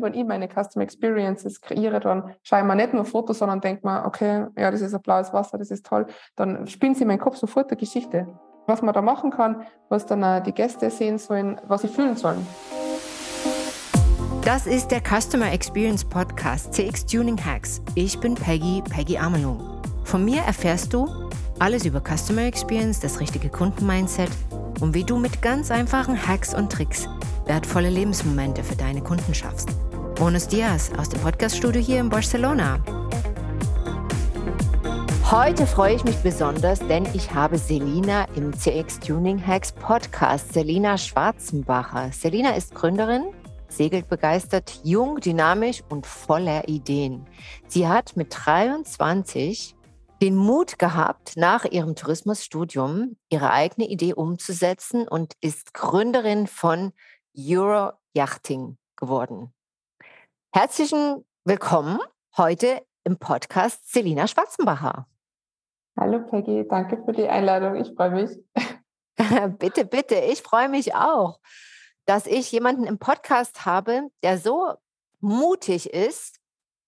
Wenn ich meine Custom Experiences kreiere, dann schaue ich mir nicht nur Fotos, sondern denke mir, okay, ja, das ist ein blaues Wasser, das ist toll. Dann spinnt sie in meinen Kopf sofort eine Geschichte. Was man da machen kann, was dann die Gäste sehen sollen, was sie fühlen sollen. Das ist der Customer Experience Podcast CX Tuning Hacks. Ich bin Peggy, Peggy Amelung. Von mir erfährst du alles über Customer Experience, das richtige Kundenmindset und wie du mit ganz einfachen Hacks und Tricks wertvolle Lebensmomente für deine Kunden schaffst. Buenos Dias aus dem Podcaststudio hier in Barcelona. Heute freue ich mich besonders, denn ich habe Selina im CX Tuning Hacks Podcast, Selina Schwarzenbacher. Selina ist Gründerin, segelt begeistert, jung, dynamisch und voller Ideen. Sie hat mit 23 den Mut gehabt, nach ihrem Tourismusstudium ihre eigene Idee umzusetzen und ist Gründerin von Euro Yachting geworden. Herzlichen Willkommen heute im Podcast Selina Schwarzenbacher. Hallo Peggy, danke für die Einladung. Ich freue mich. bitte, bitte, ich freue mich auch, dass ich jemanden im Podcast habe, der so mutig ist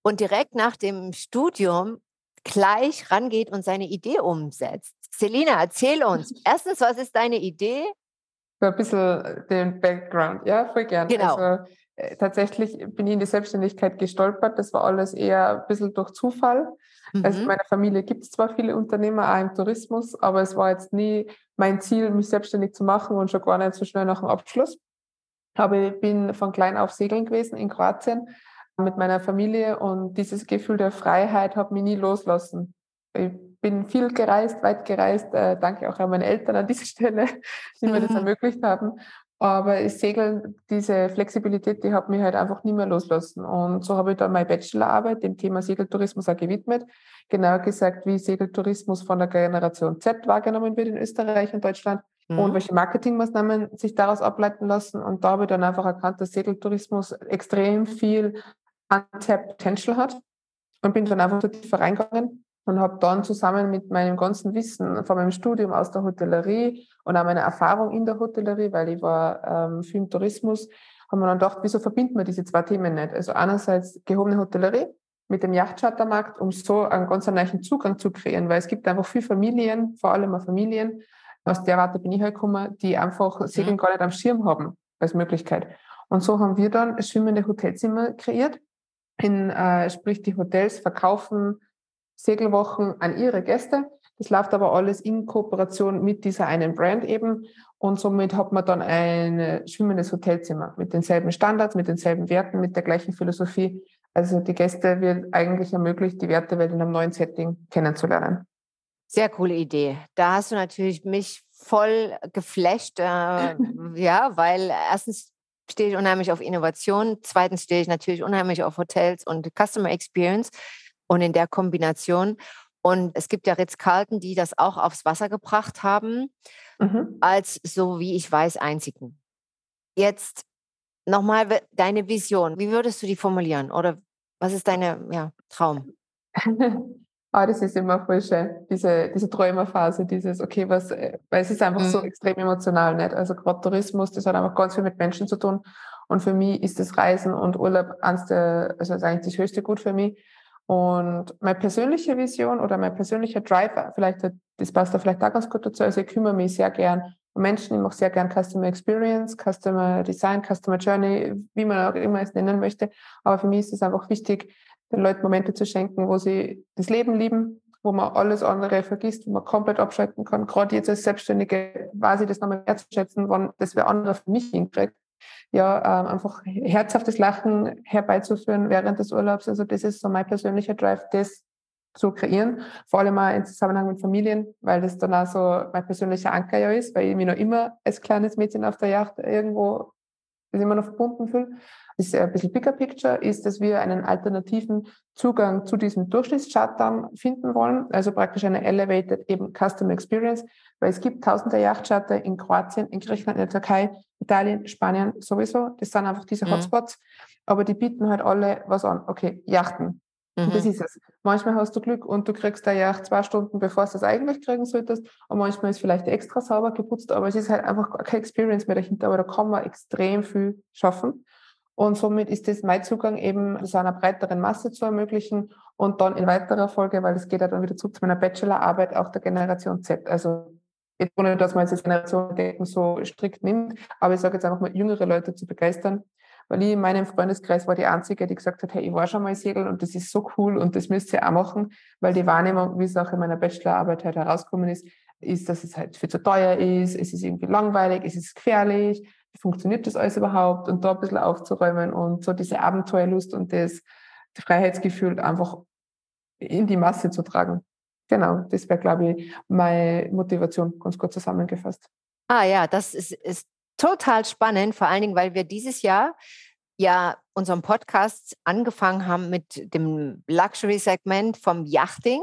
und direkt nach dem Studium gleich rangeht und seine Idee umsetzt. Selina, erzähl uns. Erstens, was ist deine Idee? So ein bisschen den Background, ja, voll gern. Genau. Also, tatsächlich bin ich in die Selbstständigkeit gestolpert. Das war alles eher ein bisschen durch Zufall. Also mhm. Also in meiner Familie gibt es zwar viele Unternehmer auch im Tourismus, aber es war jetzt nie mein Ziel, mich selbstständig zu machen und schon gar nicht so schnell nach dem Abschluss. Aber ich bin von klein auf segeln gewesen in Kroatien mit meiner Familie und dieses Gefühl der Freiheit hat mich nie loslassen. Ich bin viel gereist, weit gereist. Äh, danke auch an meine Eltern an dieser Stelle, die mir das mhm. ermöglicht haben. Aber ich Segeln, diese Flexibilität, die hat mich halt einfach nie mehr loslassen. Und so habe ich dann meine Bachelorarbeit dem Thema Segeltourismus auch gewidmet. Genauer gesagt, wie Segeltourismus von der Generation Z wahrgenommen wird in Österreich und Deutschland mhm. und welche Marketingmaßnahmen sich daraus ableiten lassen. Und da habe ich dann einfach erkannt, dass Segeltourismus extrem viel Untapped Potential hat und bin dann einfach so tiefer reingegangen und habe dann zusammen mit meinem ganzen Wissen von meinem Studium aus der Hotellerie und auch meiner Erfahrung in der Hotellerie, weil ich war ähm, viel im Tourismus, haben wir dann gedacht, wieso verbinden wir diese zwei Themen nicht? Also einerseits gehobene Hotellerie mit dem Yachtchartermarkt, um so einen ganz neuen Zugang zu kreieren, weil es gibt einfach viele Familien, vor allem auch Familien, aus der Warte bin ich halt gekommen, die einfach Segeln mhm. gar nicht am Schirm haben als Möglichkeit. Und so haben wir dann schwimmende Hotelzimmer kreiert, in, äh, sprich die Hotels verkaufen Segelwochen an ihre Gäste. Das läuft aber alles in Kooperation mit dieser einen Brand eben. Und somit hat man dann ein schwimmendes Hotelzimmer mit denselben Standards, mit denselben Werten, mit der gleichen Philosophie. Also die Gäste wird eigentlich ermöglicht, die Wertewelt in einem neuen Setting kennenzulernen. Sehr coole Idee. Da hast du natürlich mich voll geflasht, äh, ja, weil erstens stehe ich unheimlich auf Innovation. Zweitens stehe ich natürlich unheimlich auf Hotels und Customer Experience und in der Kombination. Und es gibt ja Ritz-Carlton, die das auch aufs Wasser gebracht haben, mhm. als so wie ich weiß, einzigen. Jetzt nochmal deine Vision. Wie würdest du die formulieren? Oder was ist deine ja, Traum? Ah, das ist immer voll schön, diese, diese Träumerphase, dieses, okay, was, äh, weil es ist einfach mhm. so extrem emotional, nicht? Also gerade Tourismus, das hat einfach ganz viel mit Menschen zu tun. Und für mich ist das Reisen und Urlaub eins der, also ist eigentlich das höchste Gut für mich. Und meine persönliche Vision oder mein persönlicher Drive, vielleicht, das passt da vielleicht auch ganz gut dazu, also ich kümmere mich sehr gern um Menschen, ich mache sehr gern Customer Experience, Customer Design, Customer Journey, wie man auch immer es nennen möchte. Aber für mich ist es einfach wichtig, den Leuten Momente zu schenken, wo sie das Leben lieben, wo man alles andere vergisst, wo man komplett abschalten kann. Gerade jetzt als Selbstständige weiß ich das nochmal mehr zu schätzen, wann das wer andere für mich hinkriegt. Ja, ähm, einfach herzhaftes Lachen herbeizuführen während des Urlaubs. Also das ist so mein persönlicher Drive, das zu kreieren. Vor allem auch im Zusammenhang mit Familien, weil das dann auch so mein persönlicher Anker ja ist, weil ich mich noch immer als kleines Mädchen auf der Yacht irgendwo immer noch verbunden fühle ist ein bisschen bigger picture, ist, dass wir einen alternativen Zugang zu diesem Durchschnittschartern finden wollen, also praktisch eine elevated eben Customer Experience, weil es gibt tausende Yachtcharter in Kroatien, in Griechenland, in der Türkei, Italien, Spanien sowieso. Das sind einfach diese mhm. Hotspots, aber die bieten halt alle was an. Okay, Yachten. Mhm. Das ist es. Manchmal hast du Glück und du kriegst der Yacht zwei Stunden, bevor du es eigentlich kriegen solltest. Und manchmal ist vielleicht extra sauber geputzt, aber es ist halt einfach keine Experience mehr dahinter. Aber da kann man extrem viel schaffen. Und somit ist das mein Zugang eben so einer breiteren Masse zu ermöglichen und dann in weiterer Folge, weil es geht ja dann wieder zurück zu meiner Bachelorarbeit, auch der Generation Z. Also jetzt ohne, dass man jetzt das Generationendenken so strikt nimmt, aber ich sage jetzt einfach mal, jüngere Leute zu begeistern, weil ich in meinem Freundeskreis war die Einzige, die gesagt hat, hey, ich war schon mal segeln und das ist so cool und das müsst ihr auch machen, weil die Wahrnehmung, wie es auch in meiner Bachelorarbeit halt herausgekommen ist, ist, dass es halt viel zu teuer ist, es ist irgendwie langweilig, es ist gefährlich, funktioniert das alles überhaupt und da ein bisschen aufzuräumen und so diese Abenteuerlust und das Freiheitsgefühl einfach in die Masse zu tragen. Genau, das wäre, glaube ich, meine Motivation, ganz kurz zusammengefasst. Ah ja, das ist, ist total spannend, vor allen Dingen, weil wir dieses Jahr ja unseren Podcast angefangen haben mit dem Luxury-Segment vom Yachting,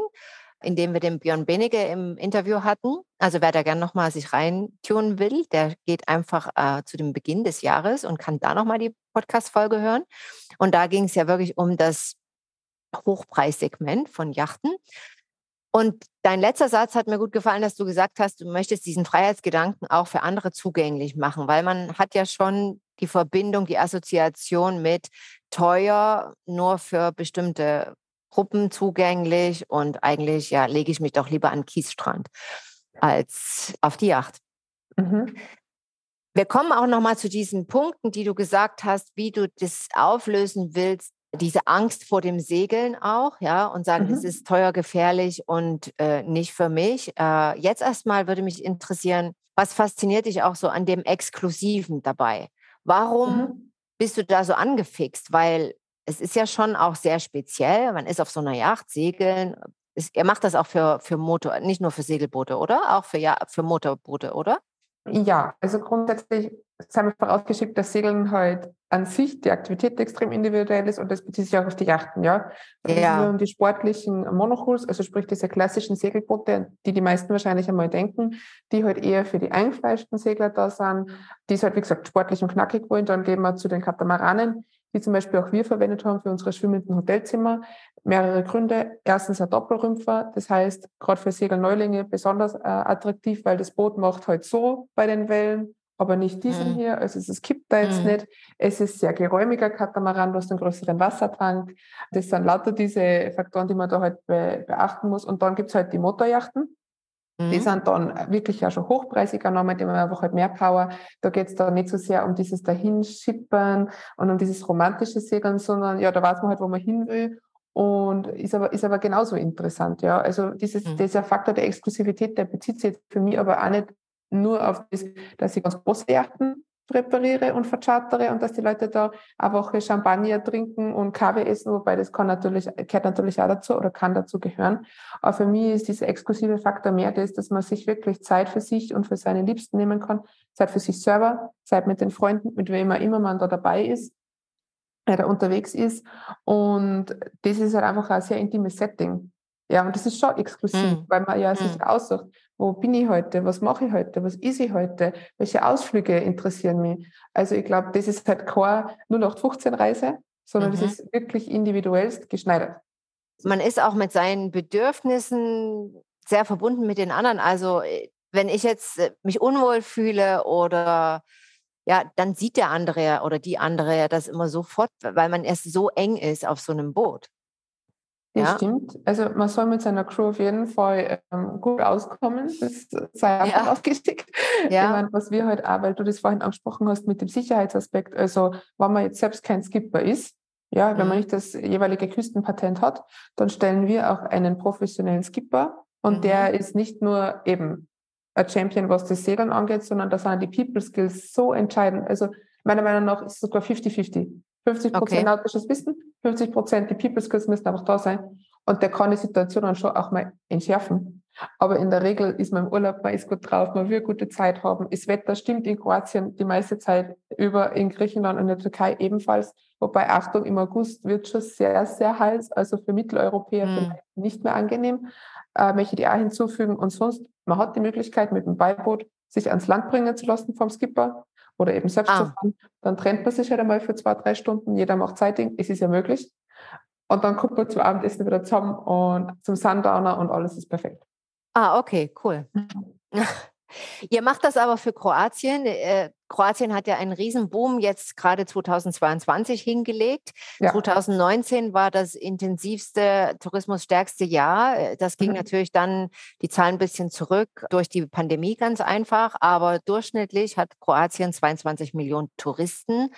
in dem wir den Björn Benige im Interview hatten. Also wer da gerne nochmal sich reintun will, der geht einfach äh, zu dem Beginn des Jahres und kann da nochmal die Podcast-Folge hören. Und da ging es ja wirklich um das Hochpreissegment von Yachten. Und dein letzter Satz hat mir gut gefallen, dass du gesagt hast, du möchtest diesen Freiheitsgedanken auch für andere zugänglich machen, weil man hat ja schon die Verbindung, die Assoziation mit teuer, nur für bestimmte Gruppen zugänglich und eigentlich ja lege ich mich doch lieber an den Kiesstrand als auf die Yacht. Mhm. Wir kommen auch noch mal zu diesen Punkten, die du gesagt hast, wie du das auflösen willst, diese Angst vor dem Segeln auch, ja, und sagen, mhm. es ist teuer, gefährlich und äh, nicht für mich. Äh, jetzt erstmal würde mich interessieren, was fasziniert dich auch so an dem Exklusiven dabei? Warum mhm. bist du da so angefixt? Weil es ist ja schon auch sehr speziell. Man ist auf so einer Yacht, segeln. Ist, er macht das auch für, für Motor, nicht nur für Segelboote, oder? Auch für, ja, für Motorboote, oder? Ja, also grundsätzlich haben wir vorausgeschickt, dass Segeln halt an sich die Aktivität extrem individuell ist und das bezieht sich auch auf die Yachten, ja. Also ja. um die sportlichen Monohuls, also sprich diese klassischen Segelboote, die die meisten wahrscheinlich einmal denken, die halt eher für die eingefleischten Segler da sind, die es halt, wie gesagt, sportlich und knackig wollen. Dann gehen wir zu den Katamaranen, die zum Beispiel auch wir verwendet haben für unsere schwimmenden Hotelzimmer. Mehrere Gründe. Erstens ein Doppelrümpfer, das heißt, gerade für Segelneulinge besonders äh, attraktiv, weil das Boot macht halt so bei den Wellen aber nicht diesen mhm. hier. Also es kippt da jetzt mhm. nicht. Es ist sehr geräumiger Katamaran, du hast einen größeren Wassertank. Das sind lauter diese Faktoren, die man da halt be beachten muss. Und dann gibt's halt die Motorjachten. Mhm. Die sind dann wirklich ja schon hochpreisiger nochmal, die haben einfach halt mehr Power. Da geht's da nicht so sehr um dieses Dahinschippern und um dieses romantische Segeln, sondern ja, da weiß man halt, wo man hin will. Und ist aber, ist aber genauso interessant, ja. Also dieses, mhm. dieser Faktor der Exklusivität, der bezieht sich jetzt für mich aber auch nicht nur auf das, dass ich ganz große Yachten präpariere und verchartere und dass die Leute da eine Woche Champagner trinken und Kaffee essen, wobei das kann natürlich, gehört natürlich auch dazu oder kann dazu gehören. Aber für mich ist dieser exklusive Faktor mehr das, dass man sich wirklich Zeit für sich und für seine Liebsten nehmen kann, Zeit für sich selber, Zeit mit den Freunden, mit wem immer man da dabei ist, der da unterwegs ist. Und das ist halt einfach ein sehr intimes Setting. Ja, und das ist schon exklusiv, mm. weil man ja sich aussucht, wo bin ich heute, was mache ich heute, was ist ich heute, welche Ausflüge interessieren mich. Also ich glaube, das ist halt keine 0815-Reise, sondern mhm. das ist wirklich individuellst geschneidert. Man ist auch mit seinen Bedürfnissen sehr verbunden mit den anderen. Also äh, wenn ich jetzt äh, mich unwohl fühle oder ja, dann sieht der andere oder die andere ja das immer sofort, weil man erst so eng ist auf so einem Boot. Das ja. stimmt. Also man soll mit seiner Crew auf jeden Fall ähm, gut auskommen. Das sei einfach ja. aufgeschickt. Ja. Ich meine, was wir heute halt auch, weil du das vorhin angesprochen hast mit dem Sicherheitsaspekt, also wenn man jetzt selbst kein Skipper ist, ja, wenn man mhm. nicht das jeweilige Küstenpatent hat, dann stellen wir auch einen professionellen Skipper und mhm. der ist nicht nur eben ein Champion, was das Segeln angeht, sondern da sind die People Skills so entscheidend. Also meiner Meinung nach ist es sogar 50-50. 50 Prozent okay. nautisches Wissen, 50 Prozent die People Skills müssen einfach da sein. Und der kann die Situation dann schon auch mal entschärfen. Aber in der Regel ist man im Urlaub, man ist gut drauf, man will gute Zeit haben. Das Wetter stimmt in Kroatien die meiste Zeit über, in Griechenland und in der Türkei ebenfalls. Wobei, Achtung, im August wird schon sehr, sehr heiß, also für Mitteleuropäer mhm. nicht mehr angenehm. Äh, möchte ich auch hinzufügen. Und sonst, man hat die Möglichkeit, mit dem Beiboot sich ans Land bringen zu lassen vom Skipper oder eben selbst ah. zu fahren, dann trennt man sich halt einmal für zwei, drei Stunden, jeder macht Zeiting, es ist ja möglich. Und dann kommt man zum Abendessen wieder zusammen und zum Sundowner und alles ist perfekt. Ah, okay, cool. Ihr macht das aber für Kroatien. Äh, Kroatien hat ja einen Riesenboom jetzt gerade 2022 hingelegt. Ja. 2019 war das intensivste, tourismusstärkste Jahr. Äh, das ging mhm. natürlich dann die Zahlen ein bisschen zurück durch die Pandemie ganz einfach. Aber durchschnittlich hat Kroatien 22 Millionen Touristen,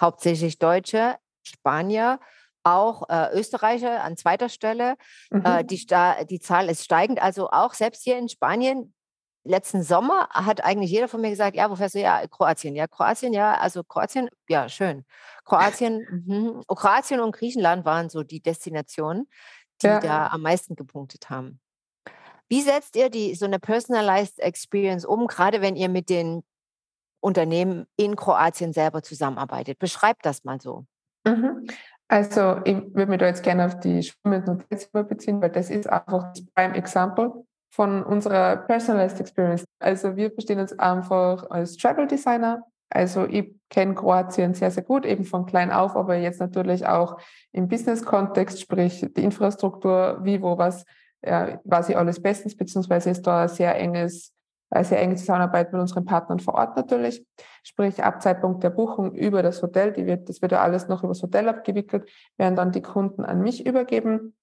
hauptsächlich Deutsche, Spanier auch äh, Österreicher an zweiter Stelle. Äh, mhm. Äh, die, die Zahl ist steigend. Also auch selbst hier in Spanien letzten Sommer hat eigentlich jeder von mir gesagt, ja, wo fährst du? Ja, Kroatien. Ja, Kroatien, ja, also Kroatien, ja, schön. Kroatien, mh. Kroatien und Griechenland waren so die Destinationen, die ja. da am meisten gepunktet haben. Wie setzt ihr die so eine personalized Experience um, gerade wenn ihr mit den Unternehmen in Kroatien selber zusammenarbeitet? Beschreibt das mal so. Mhm. Also ich würde mich da jetzt gerne auf die schwimmenden Hotels beziehen, weil das ist einfach das Prime Example von unserer Personalized Experience. Also wir verstehen uns einfach als Travel Designer. Also ich kenne Kroatien sehr, sehr gut, eben von klein auf, aber jetzt natürlich auch im Business-Kontext, sprich die Infrastruktur, wie, wo, was, weiß ich alles bestens, beziehungsweise ist da ein sehr enges, eine sehr enge Zusammenarbeit mit unseren Partnern vor Ort natürlich. Sprich, ab Zeitpunkt der Buchung über das Hotel, die wird, das wird ja alles noch über das Hotel abgewickelt, werden dann die Kunden an mich übergeben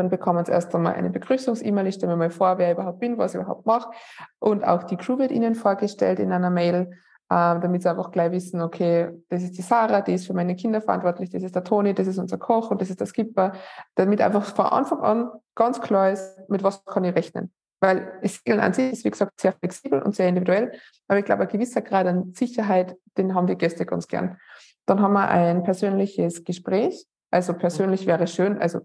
dann bekommen sie erst einmal eine Begrüßungs-E-Mail. Ich stelle mir mal vor, wer ich überhaupt bin, was ich überhaupt mache. Und auch die Crew wird ihnen vorgestellt in einer Mail, äh, damit sie einfach gleich wissen, okay, das ist die Sarah, die ist für meine Kinder verantwortlich, das ist der Toni, das ist unser Koch und das ist der Skipper. Damit einfach von Anfang an ganz klar ist, mit was kann ich rechnen. Weil Segeln an sich ist, wie gesagt, sehr flexibel und sehr individuell. Aber ich glaube, ein gewisser Grad an Sicherheit, den haben die Gäste ganz gern. Dann haben wir ein persönliches Gespräch. Also persönlich wäre schön, also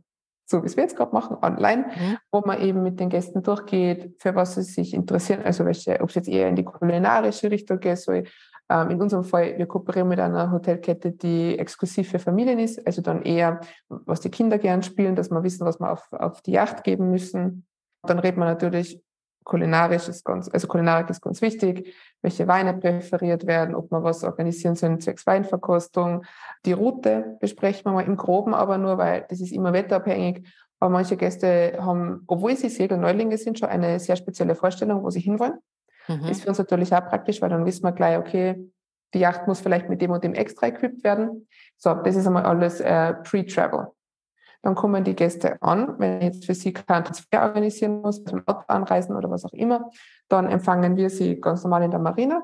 so wie es wir jetzt gerade machen, online, mhm. wo man eben mit den Gästen durchgeht, für was sie sich interessieren, also welche, ob es jetzt eher in die kulinarische Richtung geht, so ähm, in unserem Fall, wir kooperieren mit einer Hotelkette, die exklusiv für Familien ist, also dann eher, was die Kinder gern spielen, dass wir wissen, was wir auf, auf die Yacht geben müssen. Dann redet man natürlich kulinarisch ist ganz, also Kulinarik ist ganz wichtig, welche Weine präferiert werden, ob man was organisieren soll, zwecks Weinverkostung. Die Route besprechen wir mal im Groben, aber nur, weil das ist immer wetterabhängig. Aber manche Gäste haben, obwohl sie Segelneulinge sind, schon eine sehr spezielle Vorstellung, wo sie hinwollen. Mhm. Ist für uns natürlich auch praktisch, weil dann wissen wir gleich, okay, die Yacht muss vielleicht mit dem und dem extra equipped werden. So, das ist einmal alles äh, Pre-Travel. Dann kommen die Gäste an. Wenn ich jetzt für sie keinen Transfer organisieren muss, zum Auto anreisen oder was auch immer, dann empfangen wir sie ganz normal in der Marina.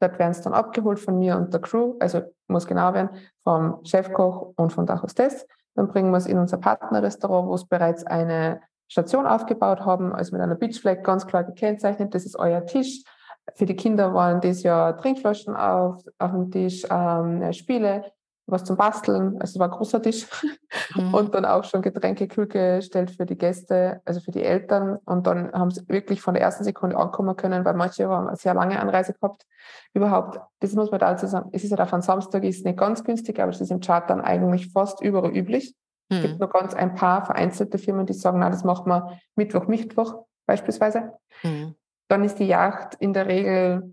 Dort werden sie dann abgeholt von mir und der Crew, also muss genau werden, vom Chefkoch und von der Hostess. Dann bringen wir es in unser Partnerrestaurant, wo es bereits eine Station aufgebaut haben, also mit einer Beachflag ganz klar gekennzeichnet. Das ist euer Tisch. Für die Kinder waren das ja Trinkflaschen auf, auf dem Tisch, ähm, Spiele, was zum Basteln. Also es war ein großer Tisch. Mhm. Und dann auch schon Getränke kühl gestellt für die Gäste, also für die Eltern. Und dann haben sie wirklich von der ersten Sekunde ankommen können, weil manche haben eine sehr lange Anreise gehabt. Überhaupt, das muss man da zusammen, es ist halt auf einem Samstag, ist nicht ganz günstig, aber es ist im Chart dann eigentlich fast überall üblich. Mhm. Es gibt mhm. nur ganz ein paar vereinzelte Firmen, die sagen, na, das machen wir Mittwoch, Mittwoch beispielsweise. Mhm. Dann ist die Yacht in der Regel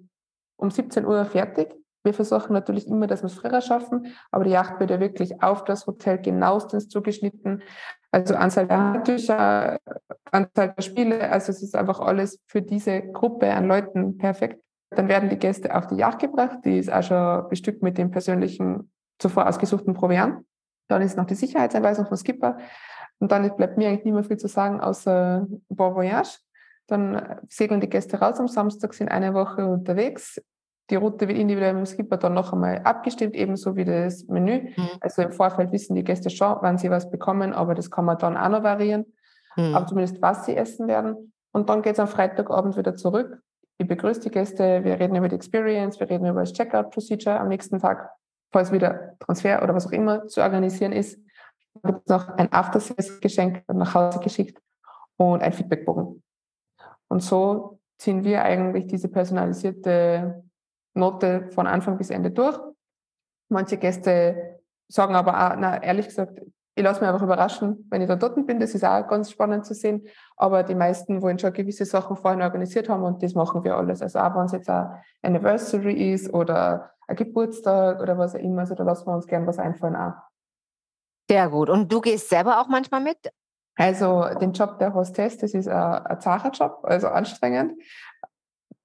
um 17 Uhr fertig. Wir versuchen natürlich immer, dass wir es früher schaffen, aber die Yacht wird ja wirklich auf das Hotel genauestens zugeschnitten. Also Anzahl der Handtücher, Anzahl der Spiele, also es ist einfach alles für diese Gruppe an Leuten perfekt. Dann werden die Gäste auf die Yacht gebracht, die ist auch schon bestückt mit dem persönlichen, zuvor ausgesuchten Proviant. Dann ist noch die Sicherheitsanweisung vom Skipper. Und dann bleibt mir eigentlich nicht mehr viel zu sagen, außer Bon Voyage. Dann segeln die Gäste raus am Samstag, sind eine Woche unterwegs, die Route wird individuell mit dem Skipper dann noch einmal abgestimmt, ebenso wie das Menü. Mhm. Also im Vorfeld wissen die Gäste schon, wann sie was bekommen, aber das kann man dann auch noch variieren. Mhm. Aber zumindest, was sie essen werden. Und dann geht es am Freitagabend wieder zurück. Ich begrüße die Gäste, wir reden über die Experience, wir reden über das Checkout-Procedure am nächsten Tag, falls wieder Transfer oder was auch immer zu organisieren ist. Dann gibt es noch ein After-Sales-Geschenk nach Hause geschickt und ein Feedbackbogen. Und so ziehen wir eigentlich diese personalisierte Note von Anfang bis Ende durch. Manche Gäste sagen aber auch, na, ehrlich gesagt, ich lasse mich einfach überraschen, wenn ich da dort bin. Das ist auch ganz spannend zu sehen. Aber die meisten wollen schon gewisse Sachen vorhin organisiert haben und das machen wir alles. Also auch wenn es jetzt ein Anniversary ist oder ein Geburtstag oder was auch immer, also da lassen wir uns gern was einfallen auch. Sehr gut. Und du gehst selber auch manchmal mit? Also den Job der Hostess, das ist ein, ein Job, also anstrengend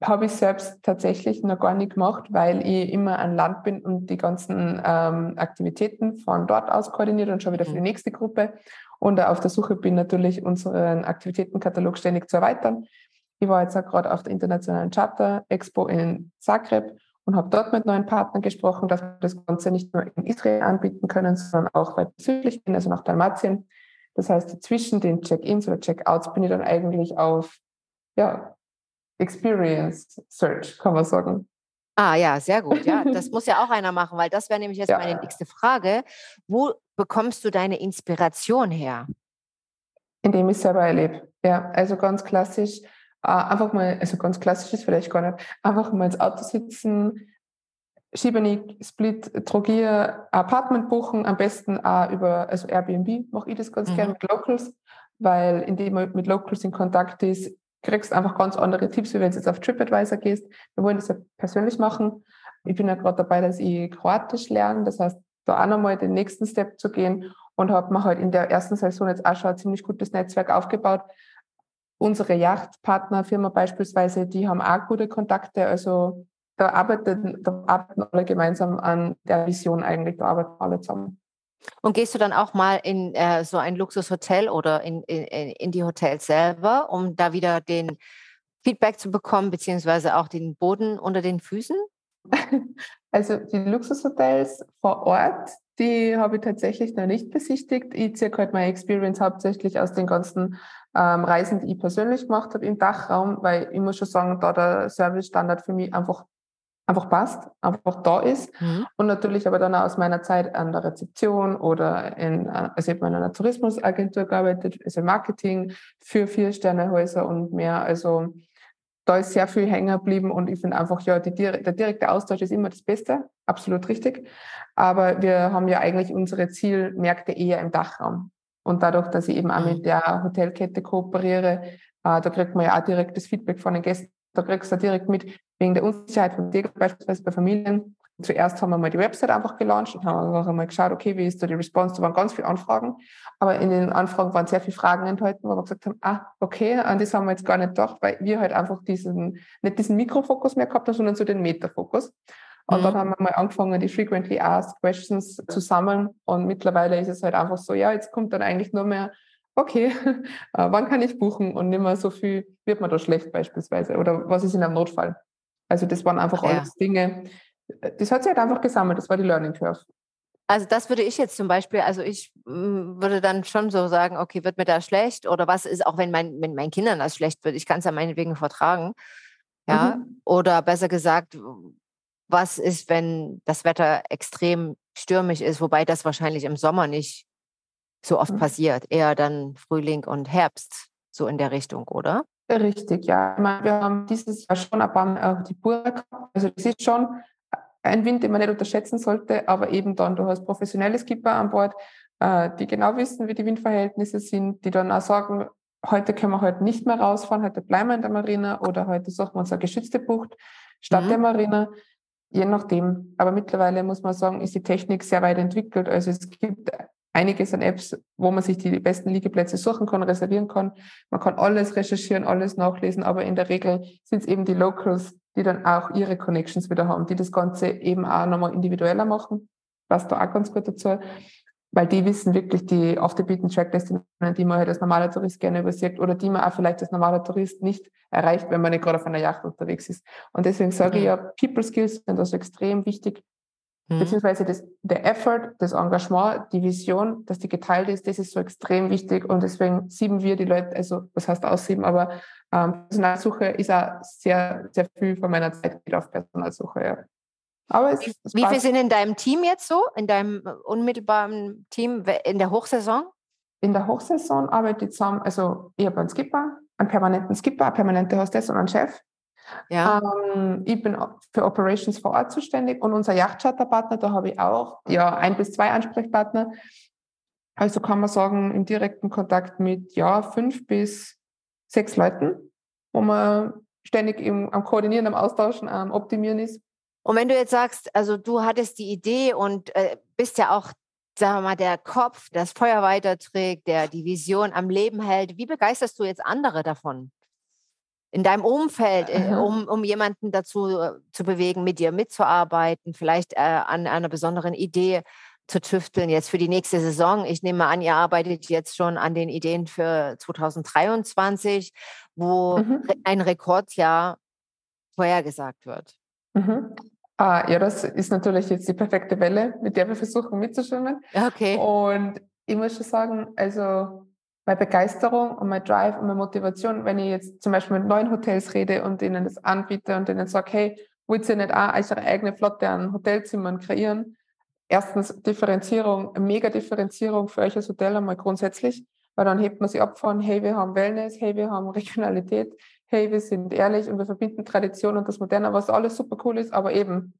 habe ich selbst tatsächlich noch gar nicht gemacht, weil ich immer an Land bin und die ganzen ähm, Aktivitäten von dort aus koordiniert und schon wieder für die mhm. nächste Gruppe. Und auf der Suche bin, natürlich unseren Aktivitätenkatalog ständig zu erweitern. Ich war jetzt auch gerade auf der internationalen Charter Expo in Zagreb und habe dort mit neuen Partnern gesprochen, dass wir das Ganze nicht nur in Israel anbieten können, sondern auch weit südlich bin, also nach Dalmatien. Das heißt, zwischen den Check-ins oder Check-outs bin ich dann eigentlich auf ja, Experience Search, kann man sagen. Ah ja, sehr gut. Ja, das muss ja auch einer machen, weil das wäre nämlich jetzt ja. meine nächste Frage. Wo bekommst du deine Inspiration her? Indem ich selber erlebe. Ja, also ganz klassisch, äh, einfach mal, also ganz klassisch ist vielleicht gar nicht, einfach mal ins Auto sitzen, Schiebenick, Split, Trogier, Apartment buchen, am besten auch über, also Airbnb mache ich das ganz mhm. gerne mit Locals, weil indem man mit Locals in Kontakt ist, kriegst einfach ganz andere Tipps, wie wenn du jetzt auf TripAdvisor gehst. Wir wollen das ja persönlich machen. Ich bin ja gerade dabei, dass ich Kroatisch lerne. Das heißt, da auch nochmal den nächsten Step zu gehen und habe mir halt in der ersten Saison jetzt auch schon ein ziemlich gutes Netzwerk aufgebaut. Unsere Yachtpartnerfirma beispielsweise, die haben auch gute Kontakte. Also da arbeiten, da arbeiten alle gemeinsam an der Vision eigentlich, da arbeiten alle zusammen. Und gehst du dann auch mal in äh, so ein Luxushotel oder in, in, in die Hotels selber, um da wieder den Feedback zu bekommen, beziehungsweise auch den Boden unter den Füßen? Also die Luxushotels vor Ort, die habe ich tatsächlich noch nicht besichtigt. Ich ziehe halt meine Experience hauptsächlich aus den ganzen ähm, Reisen, die ich persönlich gemacht habe im Dachraum, weil ich muss schon sagen, da der Servicestandard für mich einfach einfach passt, einfach da ist. Mhm. Und natürlich aber dann auch aus meiner Zeit an der Rezeption oder in, also ich habe in einer Tourismusagentur gearbeitet, also Marketing für Vier-Sterne-Häuser und mehr. Also da ist sehr viel hängen geblieben und ich finde einfach, ja, die, der direkte Austausch ist immer das Beste, absolut richtig. Aber wir haben ja eigentlich unsere Zielmärkte eher im Dachraum. Und dadurch, dass ich eben auch mit mhm. der Hotelkette kooperiere, äh, da kriegt man ja auch direktes Feedback von den Gästen da kriegst du direkt mit, wegen der Unsicherheit von dir, beispielsweise bei Familien. Zuerst haben wir mal die Website einfach gelauncht und haben einfach mal geschaut, okay, wie ist da die Response? Da waren ganz viele Anfragen, aber in den Anfragen waren sehr viele Fragen enthalten, wo wir gesagt haben, ah, okay, an das haben wir jetzt gar nicht gedacht, weil wir halt einfach diesen, nicht diesen Mikrofokus mehr gehabt haben, sondern so den Metafokus. Und mhm. dann haben wir mal angefangen, die Frequently Asked Questions zu sammeln. Und mittlerweile ist es halt einfach so, ja, jetzt kommt dann eigentlich nur mehr okay, äh, wann kann ich buchen und nicht mehr so viel, wird man da schlecht beispielsweise oder was ist in einem Notfall. Also das waren einfach ja. alles Dinge, das hat sich halt einfach gesammelt, das war die Learning Curve. Also das würde ich jetzt zum Beispiel, also ich mm, würde dann schon so sagen, okay, wird mir da schlecht oder was ist, auch wenn, mein, wenn meinen Kindern das schlecht wird, ich kann es ja meinetwegen vertragen. Ja, mhm. oder besser gesagt, was ist, wenn das Wetter extrem stürmisch ist, wobei das wahrscheinlich im Sommer nicht so oft mhm. passiert. Eher dann Frühling und Herbst, so in der Richtung, oder? Richtig, ja. Ich meine, wir haben dieses Jahr schon ein paar Mal auch die Bura gehabt. Also das ist schon ein Wind, den man nicht unterschätzen sollte, aber eben dann, du hast professionelle Skipper an Bord, äh, die genau wissen, wie die Windverhältnisse sind, die dann auch sagen, heute können wir heute nicht mehr rausfahren, heute bleiben wir in der Marina oder heute suchen wir uns eine geschützte Bucht statt mhm. der Marina. Je nachdem. Aber mittlerweile muss man sagen, ist die Technik sehr weit entwickelt. Also es gibt einiges an Apps, wo man sich die besten Liegeplätze suchen kann, reservieren kann. Man kann alles recherchieren, alles nachlesen, aber in der Regel sind es eben die Locals, die dann auch ihre Connections wieder haben, die das Ganze eben auch nochmal individueller machen. Passt da auch ganz gut dazu, weil die wissen wirklich die off the beaten track Destinationen, die man halt als normaler Tourist gerne übersieht oder die man auch vielleicht als normaler Tourist nicht erreicht, wenn man nicht gerade auf einer Yacht unterwegs ist. Und deswegen sage ich mhm. ja, People Skills sind also extrem wichtig, Mhm. Beziehungsweise das, der Effort, das Engagement, die Vision, dass die geteilt ist, das ist so extrem wichtig und deswegen sieben wir die Leute, also was heißt aussieben, aber ähm, Personalsuche ist auch sehr, sehr viel von meiner Zeit geht auf Personalsuche, ja. Aber es, es Wie viele sind in deinem Team jetzt so, in deinem unmittelbaren Team in der Hochsaison? In der Hochsaison arbeite ich zusammen, also ich habe einen Skipper, einen permanenten Skipper, eine permanente Hostess und einen Chef. Ja. Ähm, ich bin für Operations vor Ort zuständig und unser Yachtcharterpartner, da habe ich auch ja, ein bis zwei Ansprechpartner. Also kann man sagen, im direkten Kontakt mit ja, fünf bis sechs Leuten, wo man ständig im, am Koordinieren, am Austauschen, am Optimieren ist. Und wenn du jetzt sagst, also du hattest die Idee und äh, bist ja auch, sagen wir mal, der Kopf, das Feuer weiterträgt, der die Vision am Leben hält, wie begeisterst du jetzt andere davon? In deinem Umfeld, äh, um, um jemanden dazu äh, zu bewegen, mit dir mitzuarbeiten, vielleicht äh, an einer besonderen Idee zu tüfteln jetzt für die nächste Saison. Ich nehme an, ihr arbeitet jetzt schon an den Ideen für 2023, wo mhm. ein Rekordjahr vorhergesagt wird. Mhm. Ah, ja, das ist natürlich jetzt die perfekte Welle, mit der wir versuchen mitzuschwimmen. Okay. Und ich muss schon sagen, also meine Begeisterung und mein Drive und meine Motivation, wenn ich jetzt zum Beispiel mit neuen Hotels rede und ihnen das anbiete und ihnen sage, hey, wollt ihr nicht auch eure eigene Flotte an Hotelzimmern kreieren? Erstens Differenzierung, mega Differenzierung für euch als Hotel einmal grundsätzlich, weil dann hebt man sich ab von, hey, wir haben Wellness, hey, wir haben Regionalität, hey, wir sind ehrlich und wir verbinden Tradition und das Moderne, was alles super cool ist, aber eben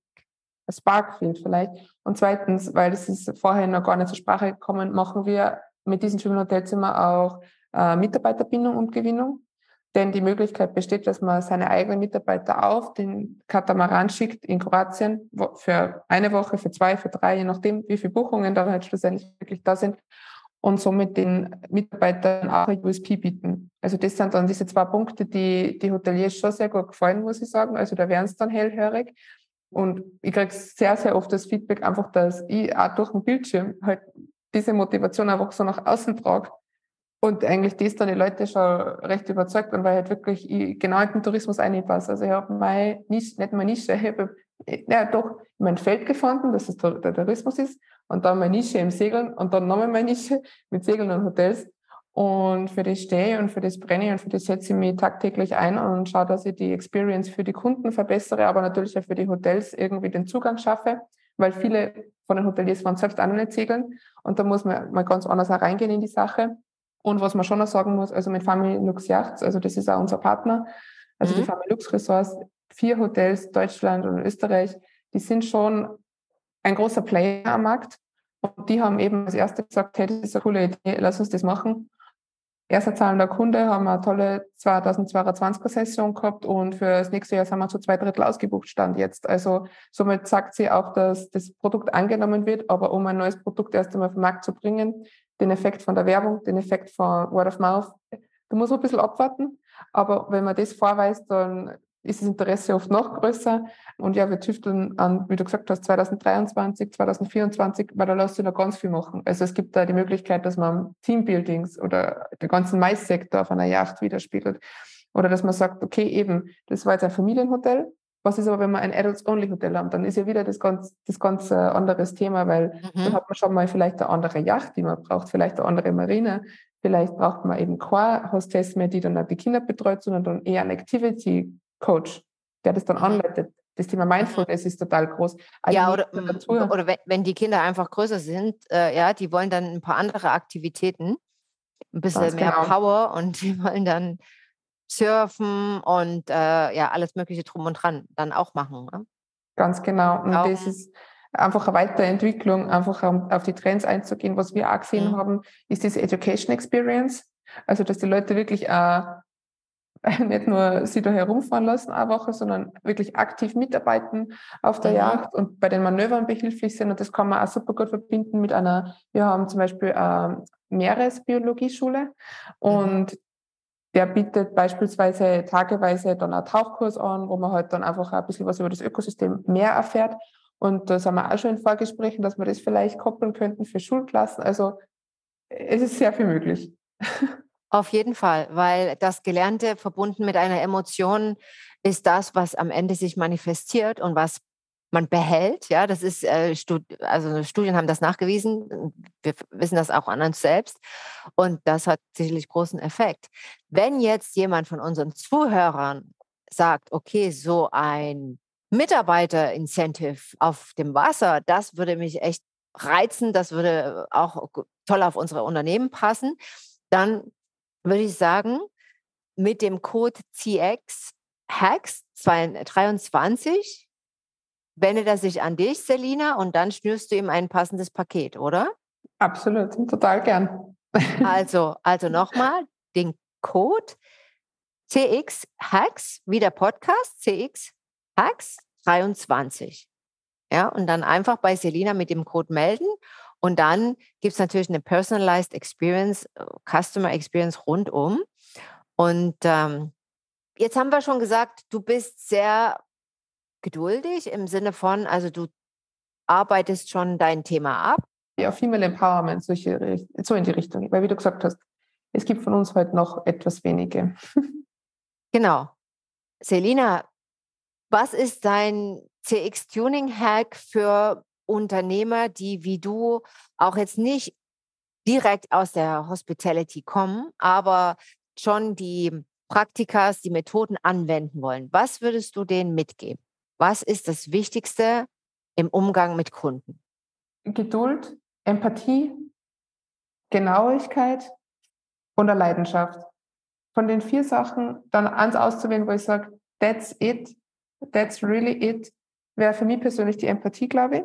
Spark fehlt vielleicht. Und zweitens, weil das ist vorher noch gar nicht zur Sprache gekommen, machen wir mit diesem Schwimmen Hotelzimmer auch äh, Mitarbeiterbindung und Gewinnung. Denn die Möglichkeit besteht, dass man seine eigenen Mitarbeiter auf den Katamaran schickt in Kroatien für eine Woche, für zwei, für drei, je nachdem, wie viele Buchungen da halt schlussendlich wirklich da sind und somit den Mitarbeitern auch ein USP bieten. Also das sind dann diese zwei Punkte, die die Hoteliers schon sehr gut gefallen, muss ich sagen. Also da wären es dann hellhörig. Und ich kriege sehr, sehr oft das Feedback einfach, dass ich auch durch den Bildschirm halt diese Motivation einfach so nach außen trage. Und eigentlich das dann die Leute schon recht überzeugt und weil halt wirklich ich genau in den Tourismus einpasse. Also ich habe meine Nische, nicht meine Nische, ich habe ja doch mein Feld gefunden, dass es der Tourismus ist und dann meine Nische im Segeln und dann nochmal meine Nische mit Segeln und Hotels. Und für das stehe und für das brenne und für das setze ich mich tagtäglich ein und schaue, dass ich die Experience für die Kunden verbessere, aber natürlich auch für die Hotels irgendwie den Zugang schaffe, weil viele von den Hoteliers waren selbst auch noch nicht segeln und da muss man mal ganz anders auch reingehen in die Sache. Und was man schon noch sagen muss, also mit Family Lux Yachts, also das ist auch unser Partner, also mhm. die Family Lux Resorts, vier Hotels, Deutschland und Österreich, die sind schon ein großer Player am Markt. Und die haben eben als erste gesagt, hey, das ist eine coole Idee, lass uns das machen. Erster zahlender Kunde haben wir eine tolle 2022er Session gehabt und für das nächste Jahr sind wir zu zwei Drittel ausgebucht stand jetzt. Also somit sagt sie auch, dass das Produkt angenommen wird, aber um ein neues Produkt erst einmal auf den Markt zu bringen, den Effekt von der Werbung, den Effekt von Word of Mouth, da muss man ein bisschen abwarten. Aber wenn man das vorweist, dann ist das Interesse oft noch größer. Und ja, wir tüfteln an, wie du gesagt hast, 2023, 2024, weil da lässt sich noch ganz viel machen. Also es gibt da die Möglichkeit, dass man Teambuildings oder den ganzen Maissektor auf einer Yacht widerspiegelt. Oder dass man sagt, okay, eben, das war jetzt ein Familienhotel. Was ist aber, wenn wir ein Adults-Only-Hotel haben? Dann ist ja wieder das ganz, das ganz äh, anderes Thema, weil mhm. dann hat man schon mal vielleicht eine andere Yacht, die man braucht, vielleicht eine andere Marine. Vielleicht braucht man eben keine Hostess mehr, die dann auch die Kinder betreut, sondern dann eher ein Activity Coach, der das dann anleitet. Das Thema. Mindfulness ist total groß. Eigentlich ja, oder, oder wenn, wenn, die Kinder einfach größer sind, äh, ja, die wollen dann ein paar andere Aktivitäten, ein bisschen Ganz mehr genau. Power und die wollen dann surfen und äh, ja, alles Mögliche drum und dran dann auch machen. Ne? Ganz genau. Und auch. das ist einfach eine Weiterentwicklung, einfach auf die Trends einzugehen. Was wir auch gesehen mhm. haben, ist diese Education Experience. Also, dass die Leute wirklich äh, nicht nur sie da herumfahren lassen eine Woche, sondern wirklich aktiv mitarbeiten auf der mhm. Yacht und bei den Manövern behilflich sind. Und das kann man auch super gut verbinden mit einer, wir haben zum Beispiel eine Meeresbiologieschule mhm. und mhm. der bietet beispielsweise tageweise dann einen Tauchkurs an, wo man halt dann einfach ein bisschen was über das Ökosystem mehr erfährt. Und da sind wir auch schon in Vorgesprächen, dass wir das vielleicht koppeln könnten für Schulklassen. Also es ist sehr viel möglich. Auf jeden Fall, weil das Gelernte verbunden mit einer Emotion ist das, was am Ende sich manifestiert und was man behält. Ja, das ist, äh, Stud also Studien haben das nachgewiesen. Wir wissen das auch an uns selbst. Und das hat sicherlich großen Effekt. Wenn jetzt jemand von unseren Zuhörern sagt, okay, so ein Mitarbeiter-Incentive auf dem Wasser, das würde mich echt reizen, das würde auch toll auf unsere Unternehmen passen, dann würde ich sagen, mit dem Code CX Hacks 23 wendet er sich an dich, Selina, und dann schnürst du ihm ein passendes Paket, oder? Absolut, total gern. also, also nochmal den Code CX Hacks, wie der Podcast, CX Hacks 23. Ja, und dann einfach bei Selina mit dem Code melden und dann gibt es natürlich eine Personalized Experience, äh, Customer Experience rundum. Und ähm, Jetzt haben wir schon gesagt, du bist sehr geduldig im Sinne von, also du arbeitest schon dein Thema ab. Ja, Female Empowerment, solche, so in die Richtung. Weil wie du gesagt hast, es gibt von uns heute noch etwas wenige. Genau. Selina, was ist dein CX-Tuning-Hack für Unternehmer, die wie du auch jetzt nicht direkt aus der Hospitality kommen, aber schon die Praktikas, die Methoden anwenden wollen? Was würdest du denen mitgeben? Was ist das Wichtigste im Umgang mit Kunden? Geduld, Empathie, Genauigkeit und eine Leidenschaft. Von den vier Sachen dann eins auszuwählen, wo ich sage, that's it, that's really it, wäre für mich persönlich die Empathie, glaube ich.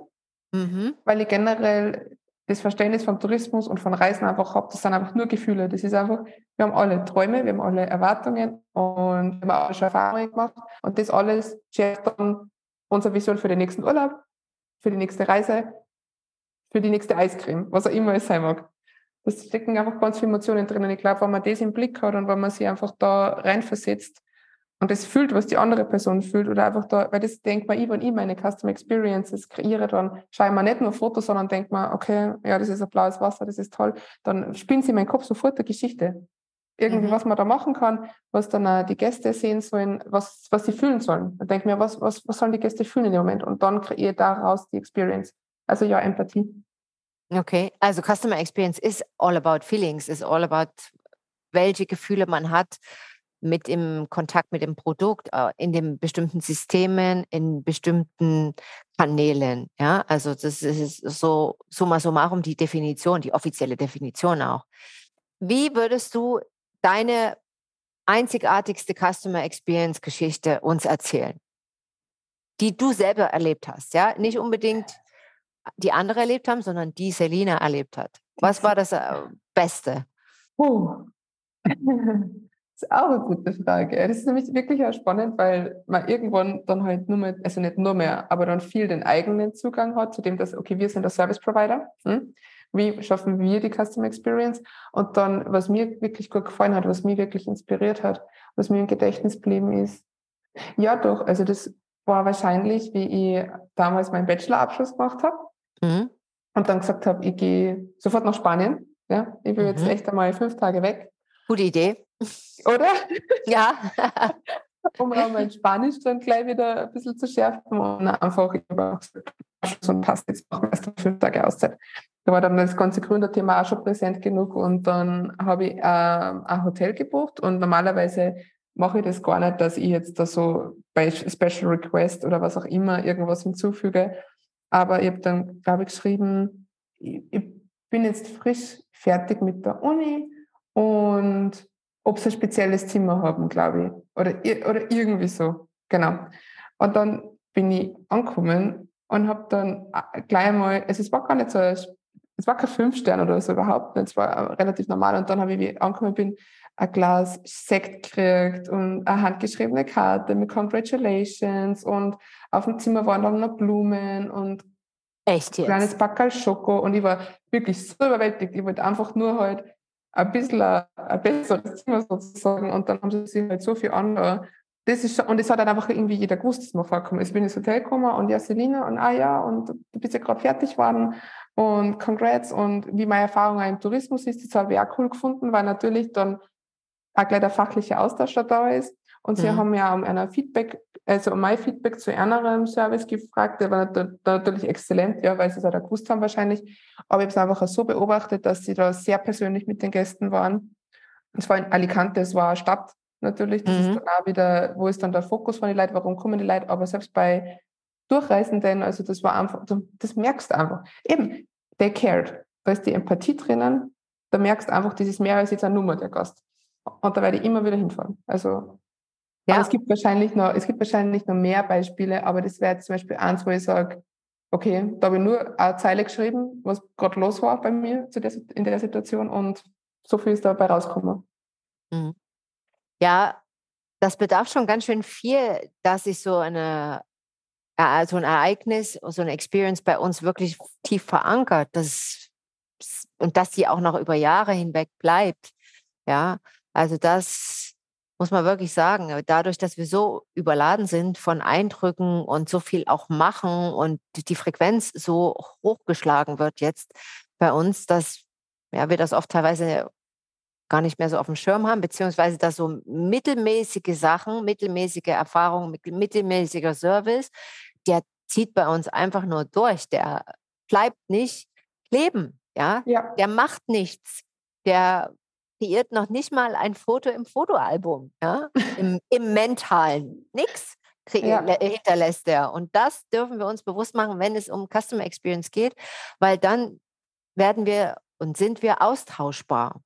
Mhm. Weil ich generell das Verständnis vom Tourismus und von Reisen einfach habe, das sind einfach nur Gefühle. Das ist einfach, wir haben alle Träume, wir haben alle Erwartungen und wir haben auch schon Erfahrungen gemacht. Und das alles schärft dann unsere Vision für den nächsten Urlaub, für die nächste Reise, für die nächste Eiscreme, was auch immer es sein mag. Das stecken einfach ganz viele Emotionen drin. Und ich glaube, wenn man das im Blick hat und wenn man sich einfach da reinversetzt, und das fühlt, was die andere Person fühlt oder einfach da, weil das denkt man, ich, wenn ich meine Custom Experiences kreiere, dann schaue ich mir nicht nur Fotos, sondern denke mir, okay, ja, das ist ein blaues Wasser, das ist toll, dann spinnt sie in meinen Kopf sofort eine Geschichte. Irgendwie, mhm. was man da machen kann, was dann auch die Gäste sehen sollen, was, was sie fühlen sollen. Dann denke ich mir, was, was, was sollen die Gäste fühlen in dem Moment? Und dann kreiere ich daraus die Experience. Also ja, Empathie. Okay, also Customer Experience is all about feelings, is all about welche Gefühle man hat mit im Kontakt mit dem Produkt, äh, in den bestimmten Systemen, in bestimmten Kanälen. Ja, also das ist so summa summarum die Definition, die offizielle Definition auch. Wie würdest du deine einzigartigste Customer Experience Geschichte uns erzählen, die du selber erlebt hast? Ja, nicht unbedingt die andere erlebt haben, sondern die Selina erlebt hat. Was war das äh, Beste? Oh. Das ist auch eine gute Frage. Das ist nämlich wirklich auch spannend, weil man irgendwann dann halt nur mehr, also nicht nur mehr, aber dann viel den eigenen Zugang hat, zu dem, dass, okay, wir sind der Service Provider. Hm? Wie schaffen wir die Customer Experience? Und dann, was mir wirklich gut gefallen hat, was mich wirklich inspiriert hat, was mir im Gedächtnis geblieben ist. Ja, doch. Also das war wahrscheinlich, wie ich damals meinen Bachelorabschluss gemacht habe mhm. und dann gesagt habe, ich gehe sofort nach Spanien. Ja, ich will mhm. jetzt echt einmal fünf Tage weg. Gute Idee. Oder? Ja. um auch mein Spanisch dann gleich wieder ein bisschen zu schärfen und einfach über so ein Pass jetzt machen wir erst fünf Tage Auszeit. Da war dann das ganze Gründerthema auch schon präsent genug und dann habe ich äh, ein Hotel gebucht und normalerweise mache ich das gar nicht, dass ich jetzt da so bei Special Request oder was auch immer irgendwas hinzufüge. Aber ich habe dann, glaube ich, geschrieben, ich, ich bin jetzt frisch fertig mit der Uni und ob sie ein spezielles Zimmer haben, glaube ich. Oder, oder irgendwie so. Genau. Und dann bin ich angekommen und habe dann äh, gleich mal, also es war gar nicht so, es war kein Fünf-Stern oder so überhaupt nicht, es war relativ normal. Und dann habe ich, wie ich angekommen bin, ein Glas Sekt gekriegt und eine handgeschriebene Karte mit Congratulations und auf dem Zimmer waren dann noch Blumen und Echt jetzt? ein kleines Backel Schoko und ich war wirklich so überwältigt. Ich wollte einfach nur halt ein bisschen ein, ein besseres Zimmer sozusagen und dann haben sie sich halt so viel andere. Das ist und es hat dann einfach irgendwie jeder gewusst, dass man vorkommt. Ich bin ins Hotel gekommen und ja, Selina und ah ja, und du bist ja gerade fertig geworden und congrats und wie meine Erfahrung im Tourismus ist, das habe ich auch cool gefunden, weil natürlich dann auch gleich der fachliche Austausch da ist. Und sie mhm. haben ja um einer Feedback, also um mein Feedback zu einem Service gefragt, der war natürlich exzellent, ja, weil sie es auch gewusst haben wahrscheinlich. Aber ich habe es einfach so beobachtet, dass sie da sehr persönlich mit den Gästen waren. Es war in Alicante, es war eine Stadt natürlich. Das mhm. ist dann auch wieder, wo ist dann der Fokus von den Leuten, warum kommen die Leute? Aber selbst bei Durchreisenden, also das war einfach, das merkst du einfach. Eben, they cared. Da ist die Empathie drinnen. Da merkst du einfach, das ist mehr als jetzt eine Nummer, der Gast. Und da werde ich immer wieder hinfahren. Also ja. Aber es gibt wahrscheinlich noch, es gibt wahrscheinlich noch mehr Beispiele, aber das wäre jetzt zum Beispiel eins, wo ich sage, okay, da habe ich nur eine Zeile geschrieben, was gerade los war bei mir zu der, in der Situation und so viel ist dabei rausgekommen. Mhm. Ja, das bedarf schon ganz schön viel, dass sich so eine so ein Ereignis, so eine Experience bei uns wirklich tief verankert, das, und dass die auch noch über Jahre hinweg bleibt. Ja, also das muss man wirklich sagen. Dadurch, dass wir so überladen sind von Eindrücken und so viel auch machen und die Frequenz so hochgeschlagen wird jetzt bei uns, dass ja, wir das oft teilweise gar nicht mehr so auf dem Schirm haben, beziehungsweise dass so mittelmäßige Sachen, mittelmäßige Erfahrungen, mittelmäßiger Service, der zieht bei uns einfach nur durch. Der bleibt nicht leben, ja? ja. Der macht nichts. Der kreiert noch nicht mal ein Foto im Fotoalbum, ja? Im, im mentalen. Nix ja. hinterlässt er. Und das dürfen wir uns bewusst machen, wenn es um Customer Experience geht, weil dann werden wir und sind wir austauschbar.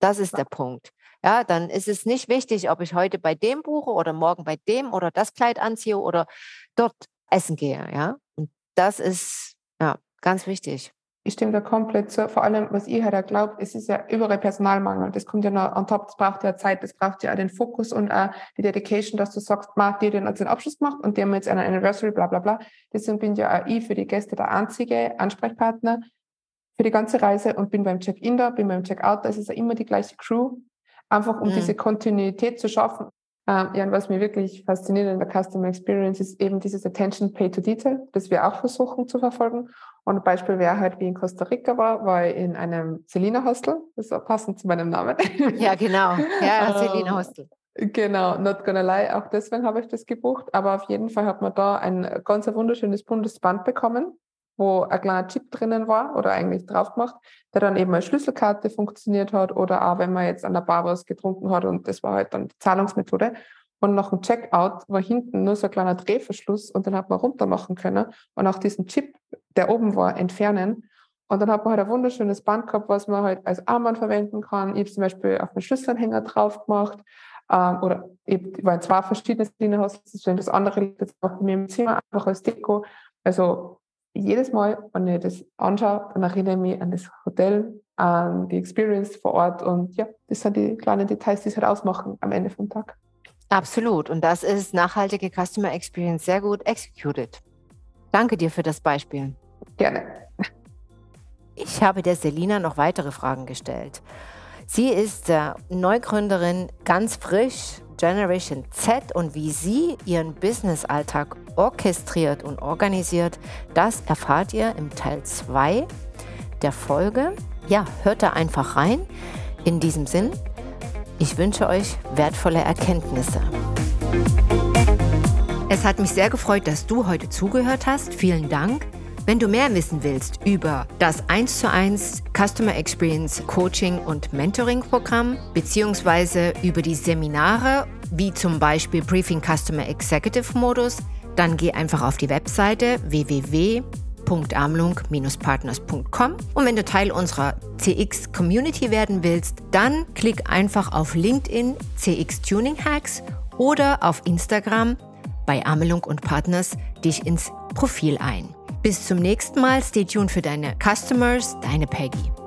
Das ist der Punkt. Ja, dann ist es nicht wichtig, ob ich heute bei dem buche oder morgen bei dem oder das Kleid anziehe oder dort essen gehe. Ja, und das ist ja ganz wichtig. Ich stimme da komplett zu. Vor allem, was ihr halt glaubt, es ist ja überall Personalmangel. Das kommt ja noch on top. Das braucht ja Zeit. Das braucht ja auch den Fokus und auch die Dedication, dass du sagst, ma, die den als den Abschluss gemacht und die haben jetzt eine Anniversary, bla, bla, bla. Deswegen bin ja auch ich für die Gäste der einzige Ansprechpartner für die ganze Reise und bin beim Check-in da, bin beim Check-out da. Es ist ja immer die gleiche Crew. Einfach um mhm. diese Kontinuität zu schaffen. Ähm, ja, und was mir wirklich fasziniert in der Customer Experience ist eben dieses Attention Pay to Detail, das wir auch versuchen zu verfolgen. Und ein Beispiel wäre halt, wie in Costa Rica war, war ich in einem Selina Hostel. Das ist auch passend zu meinem Namen. Ja, genau. Ja, Selina Hostel. Genau, not gonna lie, auch deswegen habe ich das gebucht. Aber auf jeden Fall hat man da ein ganz wunderschönes buntes Band bekommen, wo ein kleiner Chip drinnen war oder eigentlich drauf gemacht, der dann eben als Schlüsselkarte funktioniert hat oder auch wenn man jetzt an der Bar was getrunken hat und das war halt dann die Zahlungsmethode. Und nach dem Checkout war hinten nur so ein kleiner Drehverschluss und den hat man runter machen können und auch diesen Chip, der oben war, entfernen. Und dann hat man halt ein wunderschönes Band gehabt, was man halt als Armband verwenden kann. Ich habe zum Beispiel auf den Schlüsselanhänger drauf gemacht. Ähm, oder ich war in zwei verschiedene Linehaus, das andere liegt jetzt auch bei mir im Zimmer, einfach als Deko. Also jedes Mal, wenn ich das anschaue, dann erinnere ich mich an das Hotel, an die Experience vor Ort und ja, das sind die kleinen Details, die es halt ausmachen am Ende vom Tag. Absolut. Und das ist nachhaltige Customer Experience sehr gut executed. Danke dir für das Beispiel. Gerne. Ich habe der Selina noch weitere Fragen gestellt. Sie ist äh, Neugründerin, ganz frisch, Generation Z und wie sie ihren Business-Alltag orchestriert und organisiert, das erfahrt ihr im Teil 2 der Folge. Ja, hört da einfach rein. In diesem Sinn, ich wünsche euch wertvolle Erkenntnisse. Es hat mich sehr gefreut, dass du heute zugehört hast. Vielen Dank. Wenn du mehr wissen willst über das 1 zu 1 Customer Experience Coaching und Mentoring Programm beziehungsweise über die Seminare wie zum Beispiel Briefing Customer Executive Modus, dann geh einfach auf die Webseite www.amlung-partners.com und wenn du Teil unserer CX Community werden willst, dann klick einfach auf LinkedIn CX Tuning Hacks oder auf Instagram bei Amelung und Partners dich ins Profil ein. Bis zum nächsten Mal. Stay tuned für deine Customers, deine Peggy.